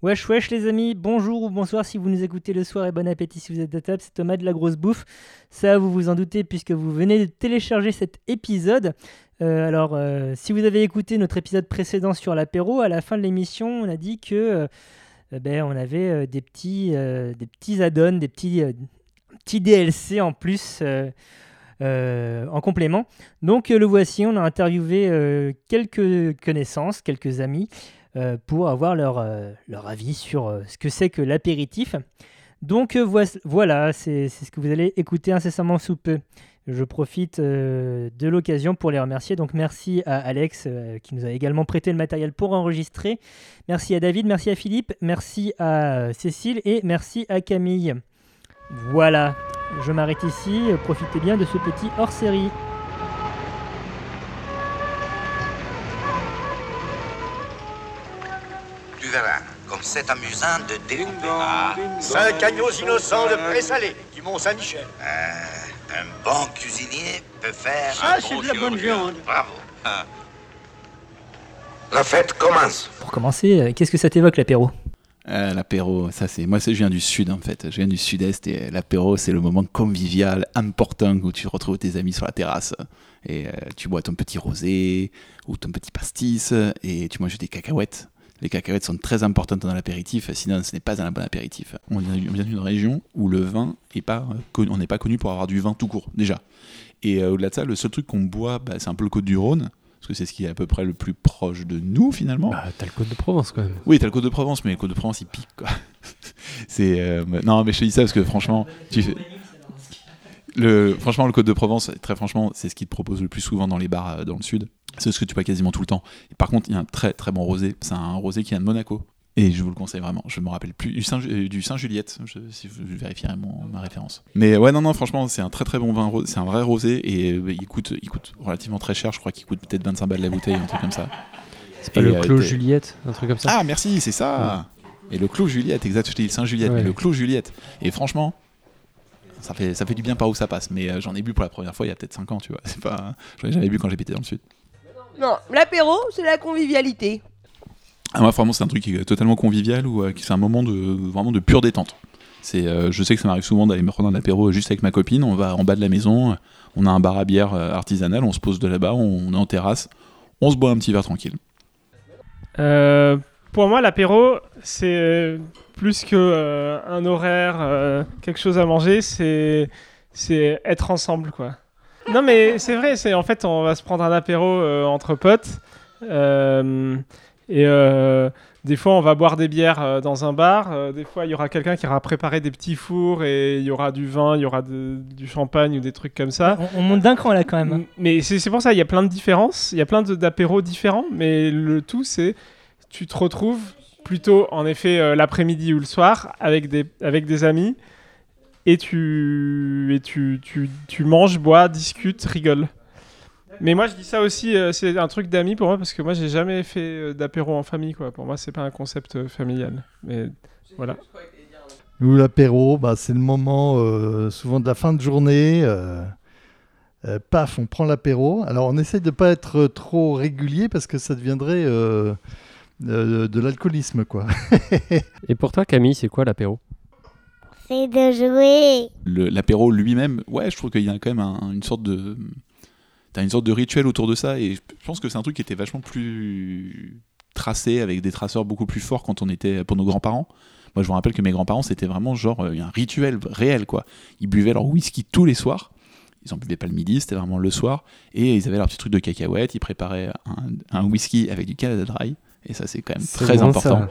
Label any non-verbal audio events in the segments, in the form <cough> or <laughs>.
Wesh wesh les amis, bonjour ou bonsoir si vous nous écoutez le soir et bon appétit si vous êtes à table, c'est Thomas de la grosse bouffe. Ça vous vous en doutez puisque vous venez de télécharger cet épisode. Euh, alors euh, si vous avez écouté notre épisode précédent sur l'apéro, à la fin de l'émission on a dit que euh, ben, on avait des petits, des petits add-ons, des petits, petits DLC en plus. en complément. Donc le voici, on a interviewé quelques connaissances, quelques amis, pour avoir leur, euh, avis sur euh, ce que c'est que l'apéritif. Donc voilà, c'est ce que vous allez écouter incessamment sous peu. Je profite de l'occasion pour les remercier. Donc merci à Alex qui nous a également prêté le matériel pour enregistrer. Merci à David, merci à Philippe, merci à Cécile et merci à Camille. Voilà, je m'arrête ici. Profitez bien de ce petit hors-série. Comme c'est amusant de découper. Ah, cinq agneaux innocents de présalé du Mont-Saint-Michel. Euh, un bon cuisinier peut faire. Ah, c'est de la bonne viande. Bravo. Ah. La fête commence. Pour commencer, euh, qu'est-ce que ça t'évoque l'apéro? Euh, l'apéro, ça c'est moi je viens du sud en fait, je viens du sud-est et l'apéro c'est le moment convivial important où tu retrouves tes amis sur la terrasse et tu bois ton petit rosé ou ton petit pastis et tu manges des cacahuètes les cacahuètes sont très importantes dans l'apéritif, sinon ce n'est pas un bon apéritif. On vient d'une région où le vin est pas, on n'est pas connu pour avoir du vin tout court, déjà. Et euh, au-delà de ça, le seul truc qu'on boit, bah, c'est un peu le Côte du Rhône, parce que c'est ce qui est à peu près le plus proche de nous finalement. Bah, t'as le Côte de Provence quand même. Oui, t'as le Côte de Provence, mais le Côte de Provence il pique quoi. <laughs> c'est euh, non, mais je te dis ça parce que franchement, tu fais... le franchement le Côte de Provence, très franchement, c'est ce qu'ils te proposent le plus souvent dans les bars euh, dans le sud. C'est ce que tu bois quasiment tout le temps. Et par contre, il y a un très très bon rosé. C'est un rosé qui vient de Monaco. Et je vous le conseille vraiment. Je me rappelle plus du Saint, euh, du Saint Juliette, si vous vérifierez ma référence. Mais ouais, non, non, franchement, c'est un très très bon vin. C'est un vrai rosé et euh, il coûte, il coûte relativement très cher. Je crois qu'il coûte peut-être 25 balles la bouteille, un truc comme ça. C'est pas le euh, Clos Juliette, un truc comme ça? Ah, merci, c'est ça. Et le Clos Juliette, exact. Je dis le Saint Juliette, mais le Clos Juliette. Et franchement, ça fait, ça fait du bien par où ça passe. Mais j'en ai bu pour la première fois il y a peut-être 5 ans, tu vois. <laughs> C'est pas, j'en ai jamais bu quand j'habitais dans le sud. Non, l'apéro, c'est la convivialité. Ah, moi, vraiment, c'est un truc qui est totalement convivial ou euh, c'est un moment de vraiment de pure détente. C'est, euh, je sais que ça m'arrive souvent d'aller me prendre un apéro juste avec ma copine. On va en bas de la maison, on a un bar à bière euh, artisanal, on se pose de là-bas, on, est en terrasse, on se boit un petit verre tranquille. Pour moi, l'apéro, c'est plus que un horaire, quelque chose à manger, c'est c'est être ensemble, quoi. Non, mais c'est vrai, c'est en fait, on va se prendre un apéro euh, entre potes. Euh, et euh, des fois, on va boire des bières dans un bar. des fois, il y aura quelqu'un qui aura préparé des petits fours et il y aura du vin, il y aura du champagne ou des trucs comme ça. On, monte d'un cran là quand même. Hein. Mais c'est pour ça, il y a plein de différences. Il y a plein d'apéros différents. Mais le tout, c'est tu te retrouves plutôt en effet l'après-midi ou le soir avec des, avec des amis et tu, et tu, tu, tu manges, bois, discutes, rigoles. Mais moi, je dis ça aussi, euh, c'est un truc d'amis pour moi, parce que moi, j'ai jamais fait euh, d'apéro en famille, quoi. Pour moi, c'est pas un concept euh, familial. Mais voilà. Nous, l'apéro, bah, c'est le moment souvent de la fin de journée. paf, on prend l'apéro. Alors, on essaye de pas être trop régulier parce que ça deviendrait de, de l'alcoolisme, quoi. <laughs> Et pour toi, Camille, c'est quoi l'apéro? C'est de jouer. L'apéro lui-même, ouais, je trouve qu'il y a quand même une sorte de. T'as une sorte de rituel autour de ça, et je pense que c'est un truc qui était vachement plus tracé, avec des traceurs beaucoup plus forts quand on était pour nos grands-parents. Moi, je me rappelle que mes grands-parents, c'était vraiment genre euh, un rituel réel, quoi. Ils buvaient leur whisky tous les soirs. Ils en buvaient pas le midi, c'était vraiment le soir. Et ils avaient leur petit truc de cacahuètes. Ils préparaient un, whisky avec du Canada Dry. Et ça, c'est quand même très important.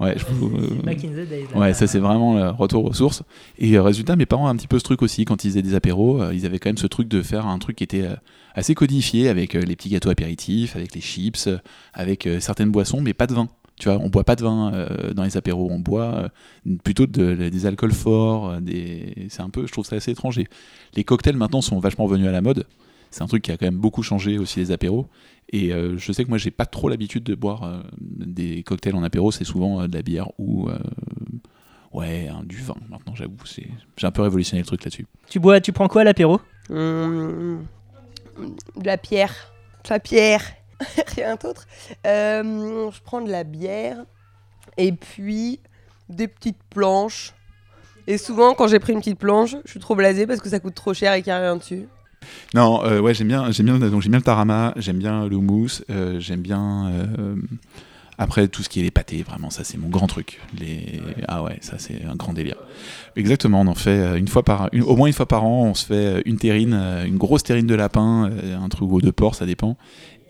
Ouais, je, ouais, ça c'est vraiment le retour aux sources. Et euh, résultat, mes parents ont un petit peu ce truc aussi quand ils faisaient des apéros. Euh, ils avaient quand même ce truc de faire un truc qui était euh, assez codifié avec les petits gâteaux apéritifs, avec les chips, avec certaines boissons, mais pas de vin. Tu vois, on boit pas de vin dans les apéros, on boit plutôt des alcools forts. Des... C'est un peu, je trouve ça assez étranger. Les cocktails maintenant sont vachement revenus à la mode. C'est un truc qui a quand même beaucoup changé aussi les apéros. Et euh, je sais que moi, j'ai pas trop l'habitude de boire euh, des cocktails en apéro, c'est souvent euh, de la bière ou ouais, du vin. Maintenant, j'avoue, c'est j'ai un peu révolutionné le truc là-dessus. Tu bois, tu prends quoi à l'apéro? De la pierre, de la pierre, <laughs> rien d'autre. je prends de la bière Et puis des petites planches. Et souvent, quand j'ai pris une petite planche, je suis trop blasé parce que ça coûte trop cher et qu'il n'y a rien dessus. Non, euh, ouais, j'aime bien, j'aime bien, donc j'aime bien le tarama, j'aime bien le houmous, euh, j'aime bien. Après tout ce qui est les pâtés, vraiment, ça c'est mon grand truc. Les... Ah ouais, ça c'est un grand délire. Exactement, on en fait euh, une fois par, une- au moins une fois par an, on se fait euh, une terrine, euh, une grosse terrine de lapin, un truc ou de porc, ça dépend.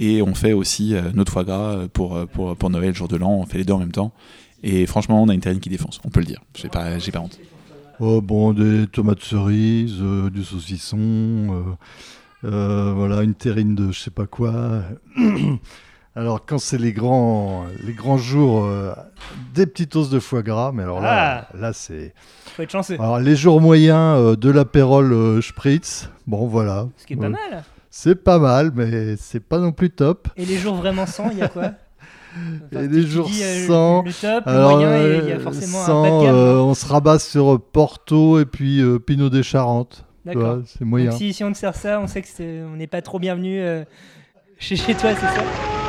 Et on fait aussi notre foie gras pour, pour, pour Noël, jour de l'an, on fait les deux en même temps. Et franchement, on a une terrine qui défonce, on peut le dire. J'ai pas, j'ai pas honte. Oh, bon, des tomates cerises, euh, du saucisson, euh, euh, voilà, une terrine de je sais pas quoi. <clears throat> alors, quand c'est les grands, les grands jours, euh, des petites os de foie gras, mais alors là, là c'est. Faut être chanceux. Alors, les jours moyens, euh, de l'apérole euh, spritz, bon, voilà. Ce qui est pas mal. C'est pas mal, mais c'est pas non plus top. Et les jours vraiment sans, il y a quoi? <laughs> Et les jours dis, sans. le top, le alors, moyen, et il y a euh, forcément un sans, bas de gamme, non on se rabat sur Porto et puis Pinot des Charentes. D'accord. C'est moyen. Donc si, si on te sert ça, on sait que c'est- on n'est pas trop bienvenu chez, chez toi, c'est ça?